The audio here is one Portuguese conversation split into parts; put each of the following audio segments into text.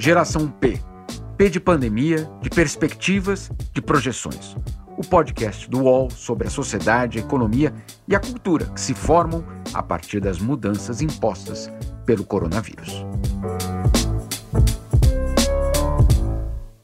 Geração P. P de pandemia, de perspectivas, de projeções. O podcast do UOL sobre a sociedade, a economia e a cultura que se formam a partir das mudanças impostas pelo coronavírus.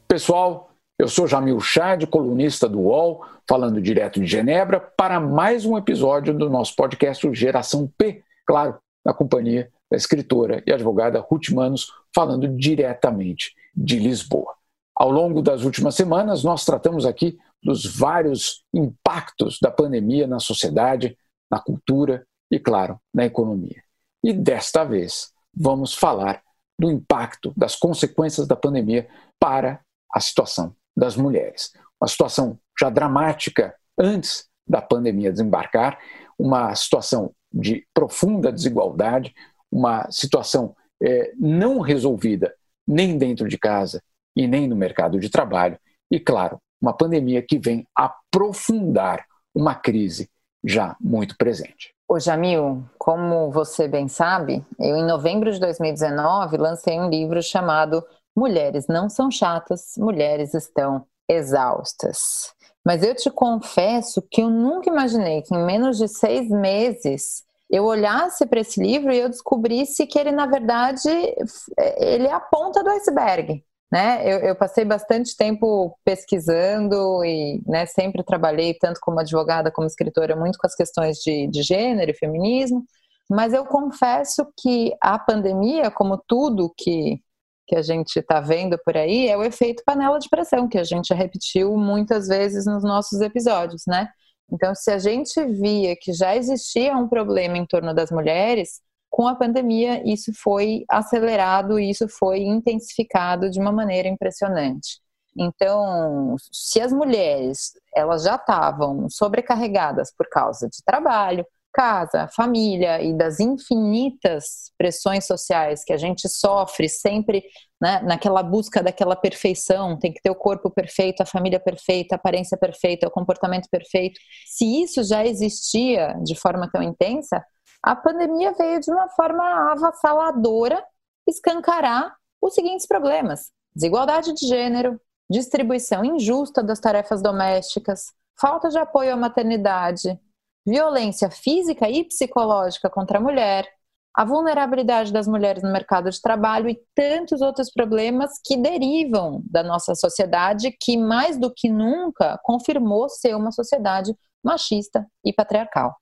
Pessoal, eu sou Jamil Chad, colunista do UOL, falando direto de Genebra, para mais um episódio do nosso podcast Geração P, claro, na companhia da escritora e advogada Ruth Manos, falando diretamente de Lisboa. Ao longo das últimas semanas, nós tratamos aqui dos vários impactos da pandemia na sociedade, na cultura e, claro, na economia. E desta vez vamos falar do impacto, das consequências da pandemia para a situação das mulheres. Uma situação já dramática antes da pandemia desembarcar, uma situação de profunda desigualdade, uma situação é, não resolvida nem dentro de casa e nem no mercado de trabalho, e, claro, uma pandemia que vem aprofundar uma crise já muito presente. Ô Jamil, como você bem sabe, eu em novembro de 2019 lancei um livro chamado Mulheres não são chatas, mulheres estão exaustas. Mas eu te confesso que eu nunca imaginei que em menos de seis meses eu olhasse para esse livro e eu descobrisse que ele, na verdade, ele é a ponta do iceberg. Né? Eu, eu passei bastante tempo pesquisando e né, sempre trabalhei, tanto como advogada como escritora, muito com as questões de, de gênero e feminismo. Mas eu confesso que a pandemia, como tudo que, que a gente está vendo por aí, é o efeito panela de pressão, que a gente repetiu muitas vezes nos nossos episódios, né? Então, se a gente via que já existia um problema em torno das mulheres, com a pandemia isso foi acelerado e isso foi intensificado de uma maneira impressionante. Então, se as mulheres elas já estavam sobrecarregadas por causa de trabalho, casa, família e das infinitas pressões sociais que a gente sofre sempre né, naquela busca daquela perfeição, tem que ter o corpo perfeito, a família perfeita, a aparência perfeita, o comportamento perfeito. Se isso já existia de forma tão intensa, a pandemia veio de uma forma avassaladora escancarar os seguintes problemas: desigualdade de gênero, distribuição injusta das tarefas domésticas, falta de apoio à maternidade, violência física e psicológica contra a mulher, a vulnerabilidade das mulheres no mercado de trabalho e tantos outros problemas que derivam da nossa sociedade, que mais do que nunca confirmou ser uma sociedade machista e patriarcal.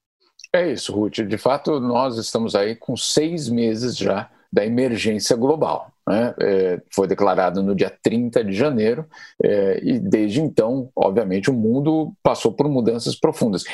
É isso, Ruth. De fato, nós estamos aí com seis meses já da emergência global. Né? É, foi declarado no dia 30 de janeiro é, e desde então, obviamente, o mundo passou por mudanças profundas.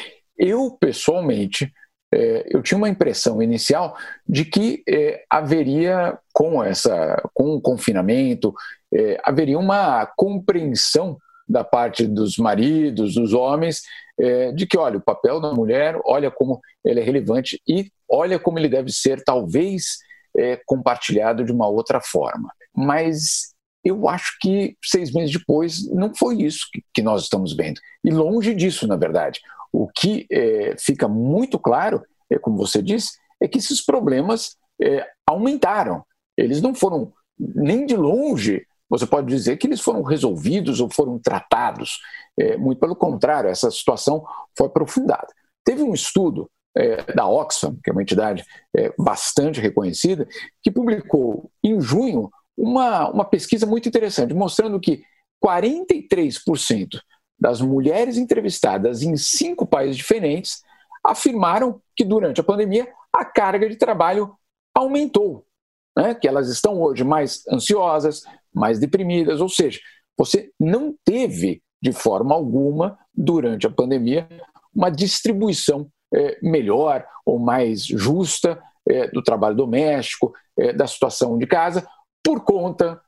Eu, pessoalmente, é, eu tinha uma impressão inicial de que é, haveria, com, essa, com o confinamento, é, haveria uma compreensão da parte dos maridos, dos homens, é, de que, olha, o papel da mulher, olha como ele é relevante e olha como ele deve ser, talvez, é, compartilhado de uma outra forma. Mas eu acho que seis meses depois não foi isso que, que nós estamos vendo. E longe disso, na verdade. O que é, fica muito claro, é, como você disse, é que esses problemas é, aumentaram. Eles não foram nem de longe, você pode dizer que eles foram resolvidos ou foram tratados. É, muito pelo contrário, essa situação foi aprofundada. Teve um estudo é, da Oxfam, que é uma entidade é, bastante reconhecida, que publicou em junho uma, uma pesquisa muito interessante, mostrando que 43% das mulheres entrevistadas em cinco países diferentes afirmaram que durante a pandemia a carga de trabalho aumentou, né? que elas estão hoje mais ansiosas, mais deprimidas, ou seja, você não teve de forma alguma durante a pandemia uma distribuição é, melhor ou mais justa é, do trabalho doméstico, é, da situação de casa, por conta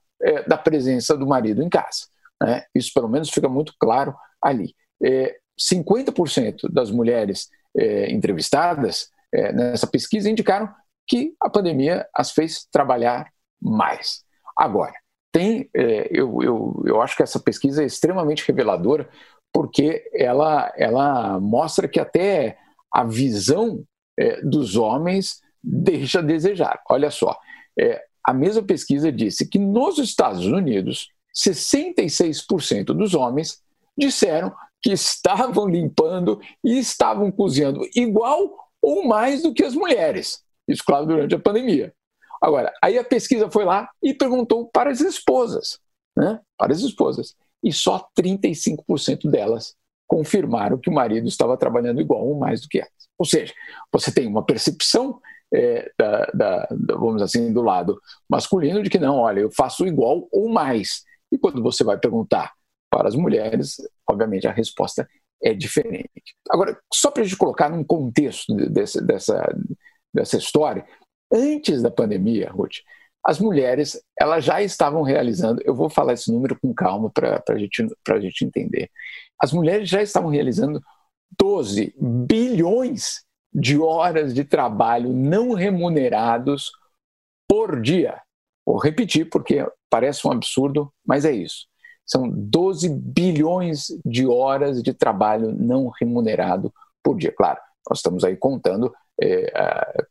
da presença do marido em casa. Né? Isso, pelo menos, fica muito claro ali. É, 50% das mulheres é, entrevistadas é, nessa pesquisa indicaram que a pandemia as fez trabalhar mais. Agora, tem, é, eu, eu, eu acho que essa pesquisa é extremamente reveladora, porque ela, ela mostra que até a visão é, dos homens deixa a desejar. Olha só, é, a mesma pesquisa disse que nos Estados Unidos, 66% dos homens disseram que estavam limpando e estavam cozinhando igual ou mais do que as mulheres. Isso, claro, durante a pandemia. Agora, aí a pesquisa foi lá e perguntou para as esposas, né? Para as esposas. E só 35% delas confirmaram que o marido estava trabalhando igual ou mais do que elas. Ou seja, você tem uma percepção é, da, da, vamos assim, do lado masculino de que não, olha, eu faço igual ou mais. E quando você vai perguntar para as mulheres, obviamente a resposta é diferente. Agora, só para a gente colocar num contexto desse, dessa, dessa história, antes da pandemia, Ruth, as mulheres elas já estavam realizando, eu vou falar esse número com calma para a gente, gente entender. As mulheres já estavam realizando 12 bilhões de horas de trabalho não remunerados por dia. Vou repetir porque parece um absurdo, mas é isso. São 12 bilhões de horas de trabalho não remunerado por dia. Claro, nós estamos aí contando é,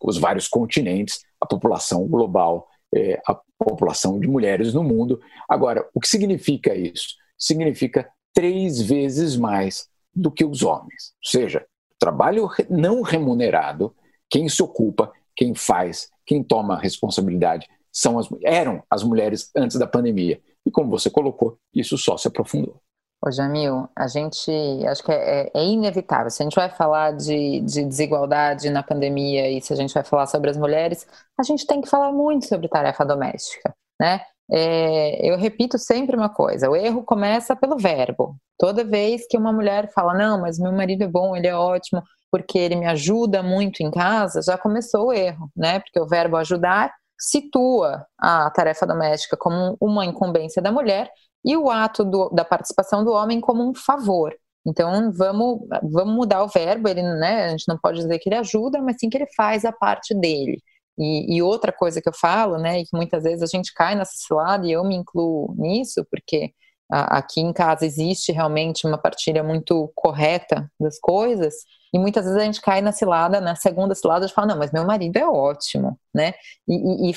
os vários continentes, a população global, é, a população de mulheres no mundo. Agora, o que significa isso? Significa três vezes mais do que os homens. Ou seja, trabalho não remunerado, quem se ocupa, quem faz, quem toma responsabilidade são as, eram as mulheres antes da pandemia. E como você colocou, isso só se aprofundou. Ô Jamil, a gente acho que é, é, é, inevitável. Se a gente vai falar de, de, desigualdade na pandemia e se a gente vai falar sobre as mulheres, a gente tem que falar muito sobre tarefa doméstica, né? É, eu repito sempre uma coisa: o erro começa pelo verbo. Toda vez que uma mulher fala, não, mas meu marido é bom, ele é ótimo, porque ele me ajuda muito em casa, já começou o erro, né? Porque o verbo ajudar situa a tarefa doméstica como uma incumbência da mulher e o ato do, da participação do homem como um favor. Então vamos, vamos mudar o verbo, ele, né, a gente não pode dizer que ele ajuda, mas sim que ele faz a parte dele. E, e, outra coisa que eu falo, né, e que muitas vezes a gente cai nessa cilada, e eu me incluo nisso, porque aqui em casa existe realmente uma partilha muito correta das coisas, e muitas vezes a gente cai na cilada, na segunda cilada, de falar, não, mas meu marido é ótimo, né? E, e, e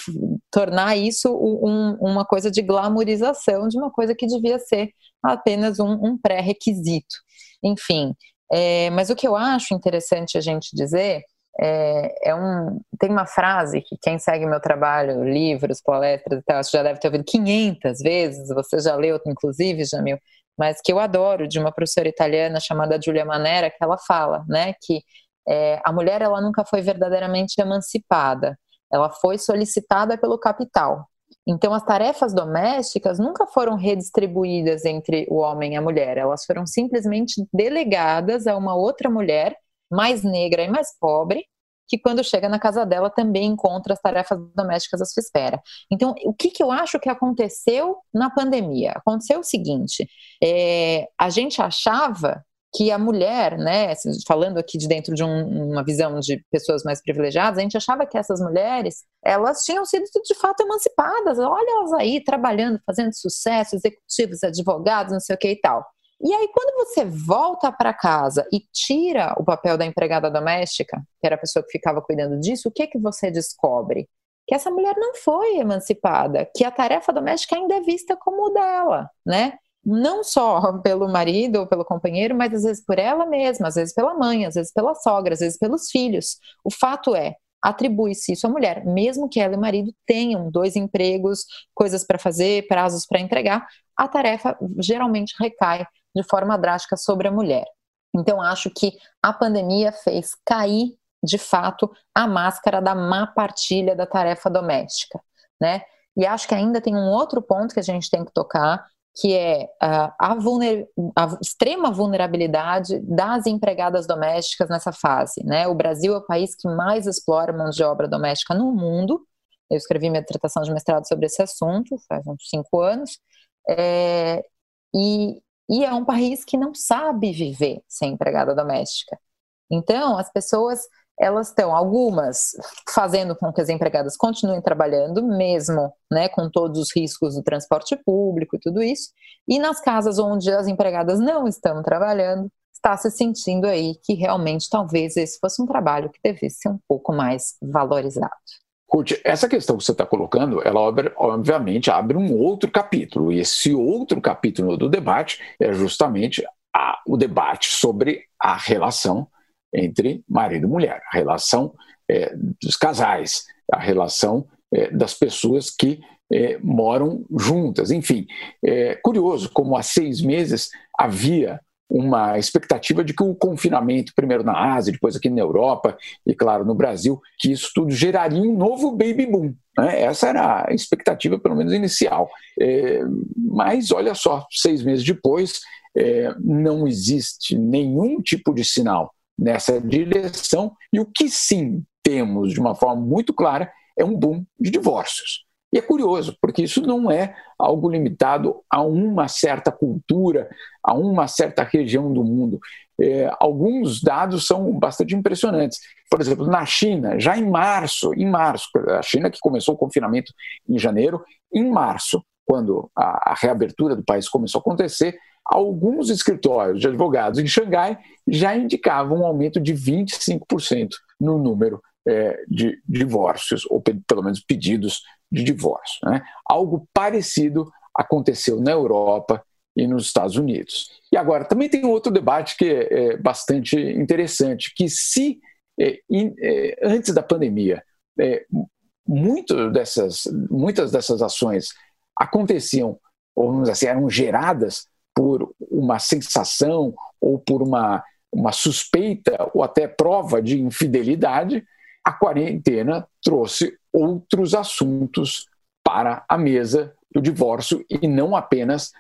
tornar isso um, uma coisa de glamorização de uma coisa que devia ser apenas um, um pré-requisito. Enfim, é, mas o que eu acho interessante a gente dizer é, é, um, tem uma frase que quem segue meu trabalho, livros, palestras e tal, já deve ter ouvido 500 vezes, você já leu, inclusive, Jamil, mas que eu adoro, de uma professora italiana chamada Giulia Manera, que ela fala, né, que é, a mulher ela nunca foi verdadeiramente emancipada, ela foi solicitada pelo capital. Então, as tarefas domésticas nunca foram redistribuídas entre o homem e a mulher, elas foram simplesmente delegadas a uma outra mulher mais negra e mais pobre, que quando chega na casa dela também encontra as tarefas domésticas à sua espera. Então, o que, que eu acho que aconteceu na pandemia? Aconteceu o seguinte: é, a gente achava que a mulher, né, falando aqui de dentro de um, uma visão de pessoas mais privilegiadas, a gente achava que essas mulheres, elas tinham sido de fato emancipadas. Olha elas aí trabalhando, fazendo sucesso, executivos, advogados, não sei o que e tal. E aí, quando você volta para casa e tira o papel da empregada doméstica, que era a pessoa que ficava cuidando disso, o que que você descobre? Que essa mulher não foi emancipada, que a tarefa doméstica ainda é vista como dela, né? Não só pelo marido ou pelo companheiro, mas às vezes por ela mesma, às vezes pela mãe, às vezes pela sogra, às vezes pelos filhos. O fato é, atribui-se isso à mulher, mesmo que ela e o marido tenham dois empregos, coisas para fazer, prazos para entregar, a tarefa geralmente recai de forma drástica sobre a mulher. Então, acho que a pandemia fez cair, de fato, a máscara da má partilha da tarefa doméstica, né? E acho que ainda tem um outro ponto que a gente tem que tocar, que é a, vulner, a extrema vulnerabilidade das empregadas domésticas nessa fase, né? O Brasil é o país que mais explora mão de obra doméstica no mundo. Eu escrevi minha tratação de mestrado sobre esse assunto faz uns cinco anos. É, e, e é um país que não sabe viver sem empregada doméstica. Então, as pessoas, elas estão, algumas, fazendo com que as empregadas continuem trabalhando, mesmo né, com todos os riscos do transporte público e tudo isso. E nas casas onde as empregadas não estão trabalhando, está se sentindo aí que realmente talvez esse fosse um trabalho que devesse ser um pouco mais valorizado. Essa questão que você está colocando, ela obviamente abre um outro capítulo, e esse outro capítulo do debate é justamente a, o debate sobre a relação entre marido e mulher, a relação é, dos casais, a relação é, das pessoas que é, moram juntas. Enfim, é curioso como há seis meses havia uma expectativa de que o confinamento, primeiro na Ásia, depois aqui na Europa e, claro, no Brasil, que isso tudo geraria um novo baby boom. Né? Essa era a expectativa, pelo menos inicial. É, mas, olha só, seis meses depois, é, não existe nenhum tipo de sinal nessa direção, e o que sim temos de uma forma muito clara é um boom de divórcios. E é curioso, porque isso não é algo limitado a uma certa cultura, a uma certa região do mundo. É, alguns dados são bastante impressionantes. Por exemplo, na China, já em março, em março, a China que começou o confinamento em janeiro, em março, quando a, a reabertura do país começou a acontecer, alguns escritórios de advogados em Xangai já indicavam um aumento de 25% no número é, de divórcios, ou pelo menos pedidos de divórcio. Né? Algo parecido aconteceu na Europa e nos Estados Unidos. E agora, também tem outro debate que é, é bastante interessante, que se é, in, é, antes da pandemia é, dessas, muitas dessas ações aconteciam, ou vamos dizer assim, eram geradas por uma sensação ou por uma, uma suspeita ou até prova de infidelidade, a quarentena trouxe outros assuntos para a mesa do divórcio e não apenas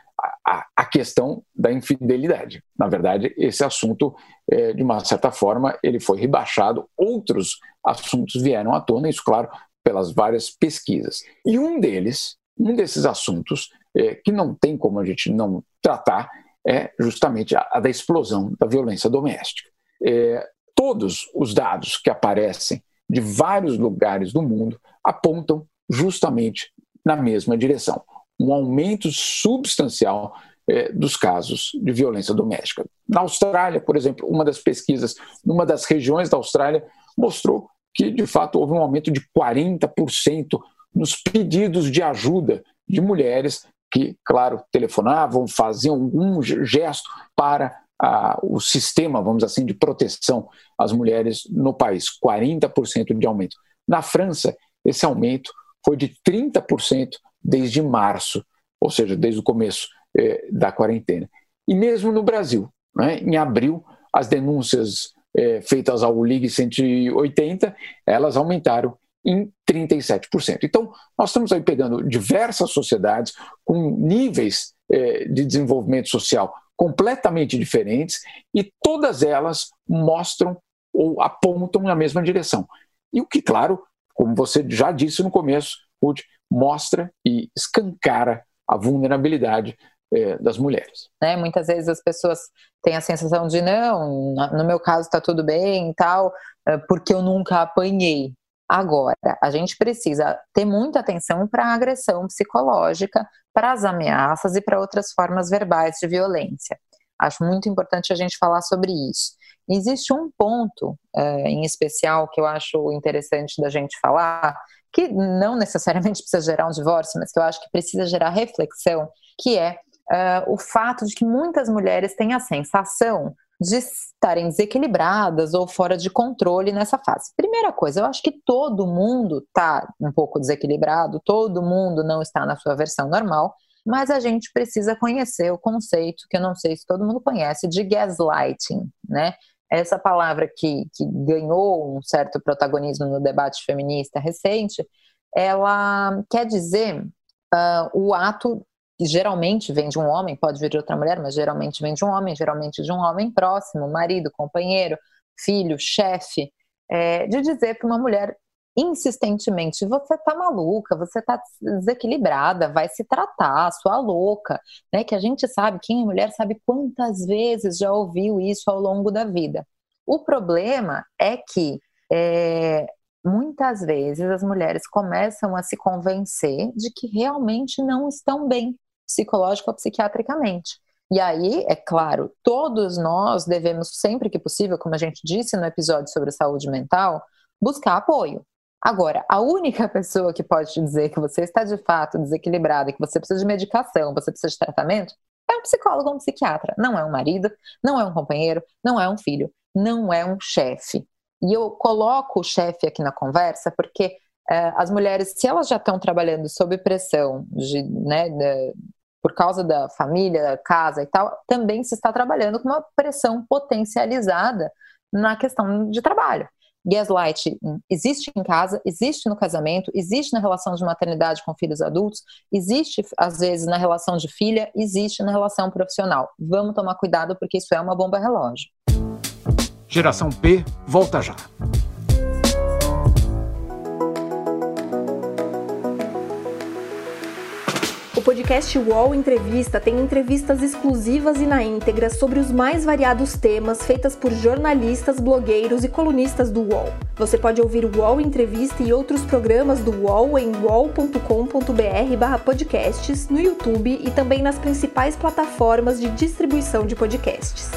a, a questão da infidelidade. Na verdade, esse assunto, é, de uma certa forma, ele foi rebaixado. Outros assuntos vieram à tona, isso, claro, pelas várias pesquisas. E um deles, um desses assuntos, é, que não tem como a gente não tratar, é justamente a, a da explosão da violência doméstica. É, todos os dados que aparecem de vários lugares do mundo apontam justamente na mesma direção. Um aumento substancial eh, dos casos de violência doméstica. Na Austrália, por exemplo, uma das pesquisas, numa das regiões da Austrália, mostrou que, de fato, houve um aumento de 40% nos pedidos de ajuda de mulheres que, claro, telefonavam, faziam algum gesto para a, o sistema, vamos assim, de proteção às mulheres no país, 40% de aumento. Na França, esse aumento foi de 30% desde março, ou seja, desde o começo eh, da quarentena. E mesmo no Brasil, né, em abril, as denúncias eh, feitas ao Ligue 180, elas aumentaram em 37%. Então, nós estamos aí pegando diversas sociedades com níveis eh, de desenvolvimento social completamente diferentes e todas elas mostram ou apontam na mesma direção. E o que, claro, como você já disse no começo, Ruth, mostra e escancara a vulnerabilidade é, das mulheres. Né? Muitas vezes as pessoas têm a sensação de não, no meu caso está tudo bem e tal, eh, porque eu nunca apanhei. Agora, a gente precisa ter muita atenção para a agressão psicológica, para as ameaças e para outras formas verbais de violência. Acho muito importante a gente falar sobre isso. Existe um ponto é, em especial que eu acho interessante da gente falar, que não necessariamente precisa gerar um divórcio, mas que eu acho que precisa gerar reflexão, que é uh, o fato de que muitas mulheres têm a sensação de estarem desequilibradas ou fora de controle nessa fase. Primeira coisa, eu acho que todo mundo está um pouco desequilibrado, todo mundo não está na sua versão normal, mas a gente precisa conhecer o conceito, que eu não sei se todo mundo conhece, de gaslighting, né? Essa palavra que, que ganhou um certo protagonismo no debate feminista recente, ela quer dizer uh, o ato que geralmente vem de um homem, pode vir de outra mulher, mas geralmente vem de um homem, geralmente de um homem próximo, marido, companheiro, filho, chefe, é, de dizer para uma mulher insistentemente: você tá maluca, você tá desequilibrada, vai se tratar, sua louca, né? Que a gente sabe, quem é mulher sabe quantas vezes já ouviu isso ao longo da vida. O problema é que é, muitas vezes as mulheres começam a se convencer de que realmente não estão bem psicológico ou psiquiatricamente. E aí, é claro, todos nós devemos, sempre que possível, como a gente disse no episódio sobre saúde mental, buscar apoio. Agora, a única pessoa que pode te dizer que você está de fato desequilibrada, que você precisa de medicação, você precisa de tratamento, é um psicólogo ou um psiquiatra. Não é um marido, não é um companheiro, não é um filho, não é um chefe. E eu coloco o chefe aqui na conversa porque é, as mulheres, se elas já estão trabalhando sob pressão de, né, por causa da família, da casa e tal, também se está trabalhando com uma pressão potencializada na questão de trabalho. Gaslight existe em casa, existe no casamento, existe na relação de maternidade com filhos adultos, existe às vezes na relação de filha, existe na relação profissional. Vamos tomar cuidado porque isso é uma bomba relógio. Geração P volta já. Podcast UOL Entrevista tem entrevistas exclusivas e na íntegra sobre os mais variados temas feitas por jornalistas, blogueiros e colunistas do UOL. Você pode ouvir o UOL Entrevista e outros programas do UOL em uol.com.br/podcasts, no YouTube e também nas principais plataformas de distribuição de podcasts.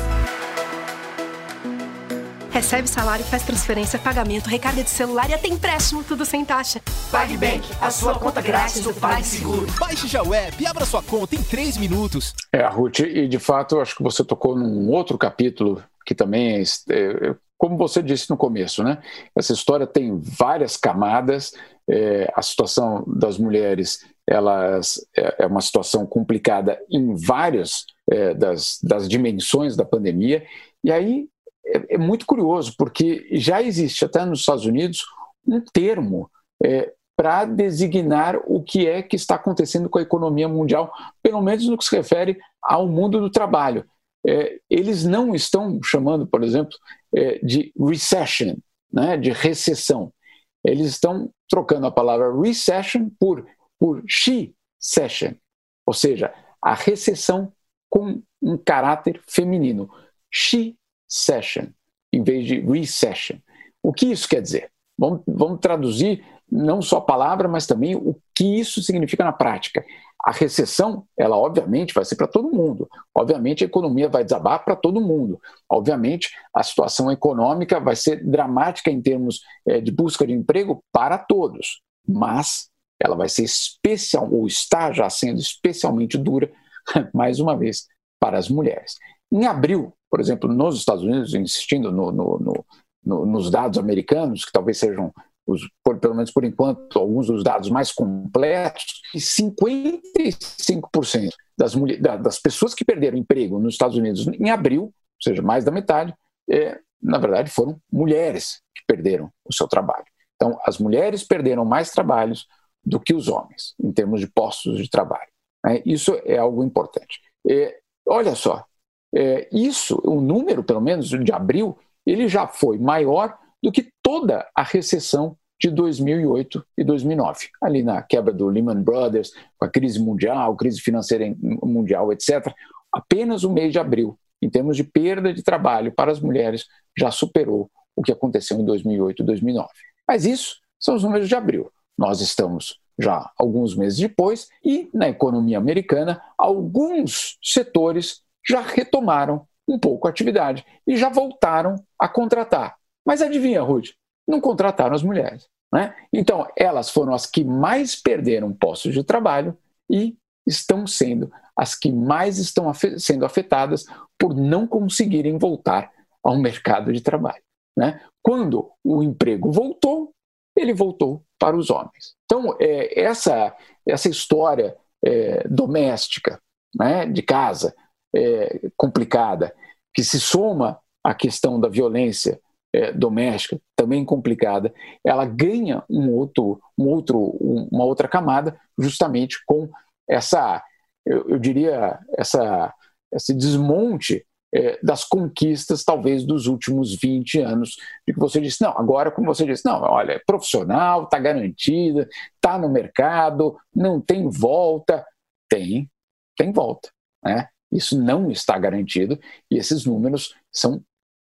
Recebe salário, faz transferência, pagamento, recarga de celular e até empréstimo, tudo sem taxa. PagBank, a sua conta grátis do PagSeguro. Baixe já o app e abra sua conta em 3 minutos. É, Ruth, e de fato, acho que você tocou num outro capítulo que também é, é, como você disse no começo, né? Essa história tem várias camadas. É, a situação das mulheres elas, é, é uma situação complicada em várias é, das, das dimensões da pandemia. E aí é, é muito curioso, porque já existe até nos Estados Unidos um termo é, para designar o que é que está acontecendo com a economia mundial, pelo menos no que se refere ao mundo do trabalho. É, eles não estão chamando, por exemplo, é, de recession, né, de recessão. Eles estão trocando a palavra recession por, por she-session, ou seja, a recessão com um caráter feminino. She session, em vez de recession. O que isso quer dizer? Vamos, vamos traduzir não só a palavra, mas também o que isso significa na prática. A recessão, ela obviamente vai ser para todo mundo. Obviamente a economia vai desabar para todo mundo. Obviamente a situação econômica vai ser dramática em termos é, de busca de emprego para todos. Mas ela vai ser especial, ou está já sendo especialmente dura, mais uma vez, para as mulheres. Em abril, por exemplo, nos Estados Unidos, insistindo no, no, no, nos dados americanos, que talvez sejam, os, por, pelo menos por enquanto, alguns dos dados mais completos, 55% das, das pessoas que perderam emprego nos Estados Unidos em abril, ou seja, mais da metade, é, na verdade foram mulheres que perderam o seu trabalho. Então, as mulheres perderam mais trabalhos do que os homens, em termos de postos de trabalho. Né? Isso é algo importante. É, olha só, é, isso, o número, pelo menos, de abril, ele já foi maior do que toda a recessão de 2008 e 2009, ali na quebra do Lehman Brothers, com a crise mundial, crise financeira mundial, etc. Apenas o mês de abril, em termos de perda de trabalho para as mulheres, já superou o que aconteceu em 2008 e 2009. Mas isso são os números de abril. Nós estamos já alguns meses depois e na economia americana, alguns setores já retomaram um pouco a atividade e já voltaram a contratar. Mas adivinha, Ruth? Não contrataram as mulheres. Né? Então, elas foram as que mais perderam postos de trabalho e estão sendo as que mais estão sendo afetadas por não conseguirem voltar ao mercado de trabalho. Né? Quando o emprego voltou, ele voltou para os homens. Então, é, essa, essa história é, doméstica, né, de casa, é, complicada, que se soma à questão da violência é, doméstica, também complicada, ela ganha um outro, um outro, uma outra camada justamente com essa, eu, eu diria, essa, esse desmonte é, das conquistas, talvez, dos últimos 20 anos, de que você disse, não, agora, como você disse, não, olha, é profissional, está garantida, está no mercado, não tem volta. Tem, tem volta. Né? Isso não está garantido e esses números são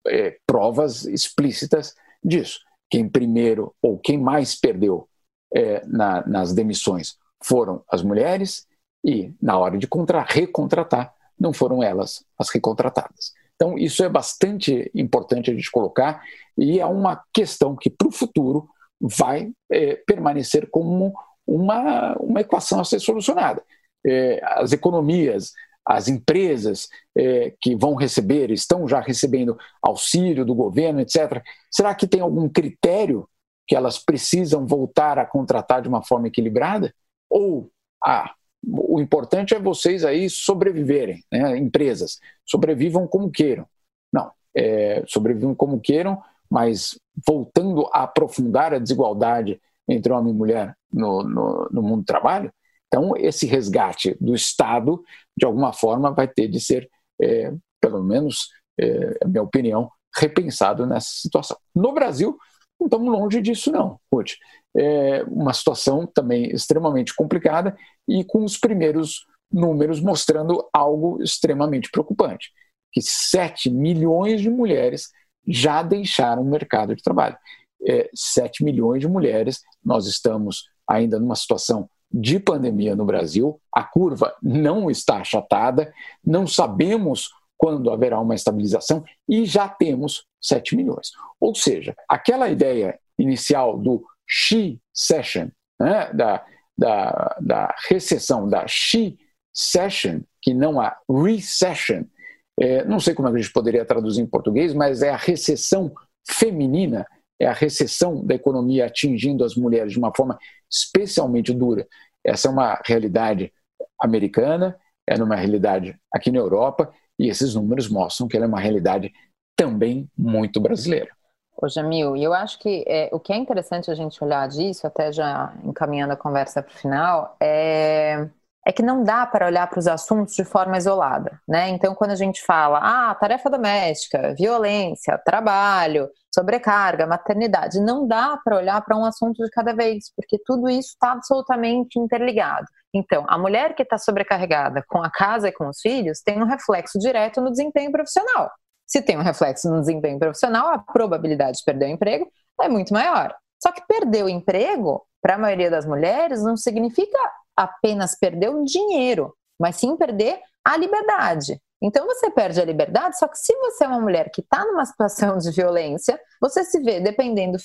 é, provas explícitas disso. Quem primeiro ou quem mais perdeu é, na, nas demissões foram as mulheres e, na hora de contra, recontratar, não foram elas as recontratadas. Então, isso é bastante importante a gente colocar e é uma questão que, para o futuro, vai é, permanecer como uma, uma equação a ser solucionada. É, as economias, as empresas é, que vão receber, estão já recebendo auxílio do governo, etc. Será que tem algum critério que elas precisam voltar a contratar de uma forma equilibrada? Ou, ah, o importante é vocês aí sobreviverem, né? empresas, sobrevivam como queiram. Não, é, sobrevivam como queiram, mas voltando a aprofundar a desigualdade entre homem e mulher no, no, no mundo do trabalho, então esse resgate do Estado, de alguma forma, vai ter de ser, é, pelo menos, é, a minha opinião, repensado nessa situação. No Brasil, não estamos longe disso, não, Ruth. É uma situação também extremamente complicada e com os primeiros números mostrando algo extremamente preocupante, que 7 milhões de mulheres já deixaram o mercado de trabalho. É, 7 milhões de mulheres, nós estamos ainda numa situação de pandemia no Brasil, a curva não está achatada, não sabemos quando haverá uma estabilização e já temos 7 milhões. Ou seja, aquela ideia inicial do she session, né, da, da, da recessão, da she session, que não a recession, é, não sei como é a gente poderia traduzir em português, mas é a recessão feminina, é a recessão da economia atingindo as mulheres de uma forma especialmente dura. Essa é uma realidade americana, é uma realidade aqui na Europa, e esses números mostram que ela é uma realidade também muito brasileira. Ô Jamil, eu acho que é, o que é interessante a gente olhar disso, até já encaminhando a conversa para o final, é é que não dá para olhar para os assuntos de forma isolada, né? Então, quando a gente fala, ah, tarefa doméstica, violência, trabalho, sobrecarga, maternidade, não dá para olhar para um assunto de cada vez, porque tudo isso está absolutamente interligado. Então, a mulher que está sobrecarregada com a casa e com os filhos tem um reflexo direto no desempenho profissional. Se tem um reflexo no desempenho profissional, a probabilidade de perder o emprego é muito maior. Só que perder o emprego, para a maioria das mulheres, não significa apenas perder o dinheiro, mas sim perder a liberdade. Então você perde a liberdade, só que se você é uma mulher que está numa situação de violência, você se vê dependendo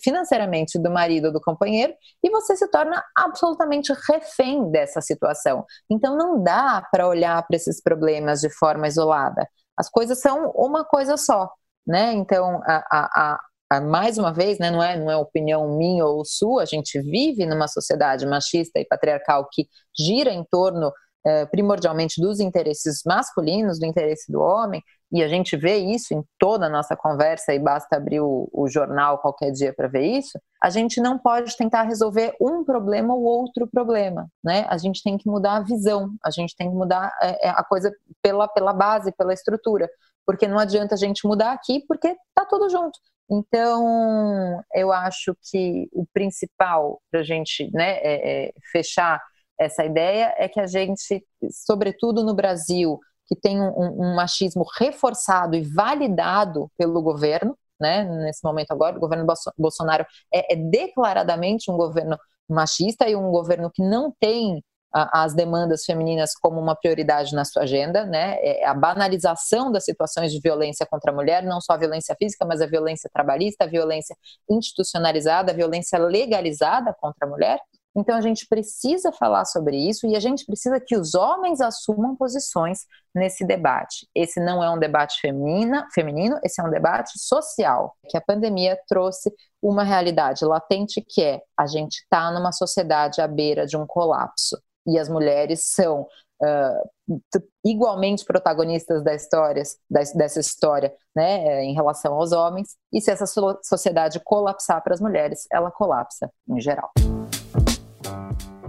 financeiramente do marido ou do companheiro e você se torna absolutamente refém dessa situação. Então não dá para olhar para esses problemas de forma isolada. As coisas são uma coisa só, né? Então a, a, mais uma vez, né, não, é, não é opinião minha ou sua, a gente vive numa sociedade machista e patriarcal que gira em torno eh, primordialmente dos interesses masculinos, do interesse do homem, e a gente vê isso em toda a nossa conversa, e basta abrir o, o jornal qualquer dia para ver isso, a gente não pode tentar resolver um problema ou outro problema, né? A gente tem que mudar a visão, a gente tem que mudar é, a coisa pela, pela base, pela estrutura, porque não adianta a gente mudar aqui, porque tá tudo junto. Então, eu acho que o principal para a gente né, é, é fechar essa ideia é que a gente, sobretudo no Brasil, que tem um, um machismo reforçado e validado pelo governo, né, nesse momento agora, o governo Bolsonaro é, é declaradamente um governo machista e um governo que não tem as demandas femininas como uma prioridade na sua agenda, né? É a banalização das situações de violência contra a mulher, não só a violência física, mas a violência trabalhista, a violência institucionalizada, a violência legalizada contra a mulher. Então a gente precisa falar sobre isso e a gente precisa que os homens assumam posições nesse debate. Esse não é um debate feminina, feminino, esse é um debate social, que a pandemia trouxe uma realidade latente que é a gente está numa sociedade à beira de um colapso e as mulheres são uh, igualmente protagonistas da história, dessa história, né, em relação aos homens. E se essa sociedade colapsar para as mulheres, ela colapsa em geral.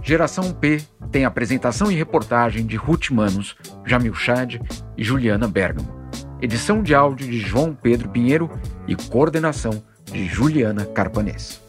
Geração P tem apresentação e reportagem de Ruth Manos, Jamil Chad e Juliana Bergamo. Edição de áudio de João Pedro Pinheiro e coordenação de Juliana Carpanês.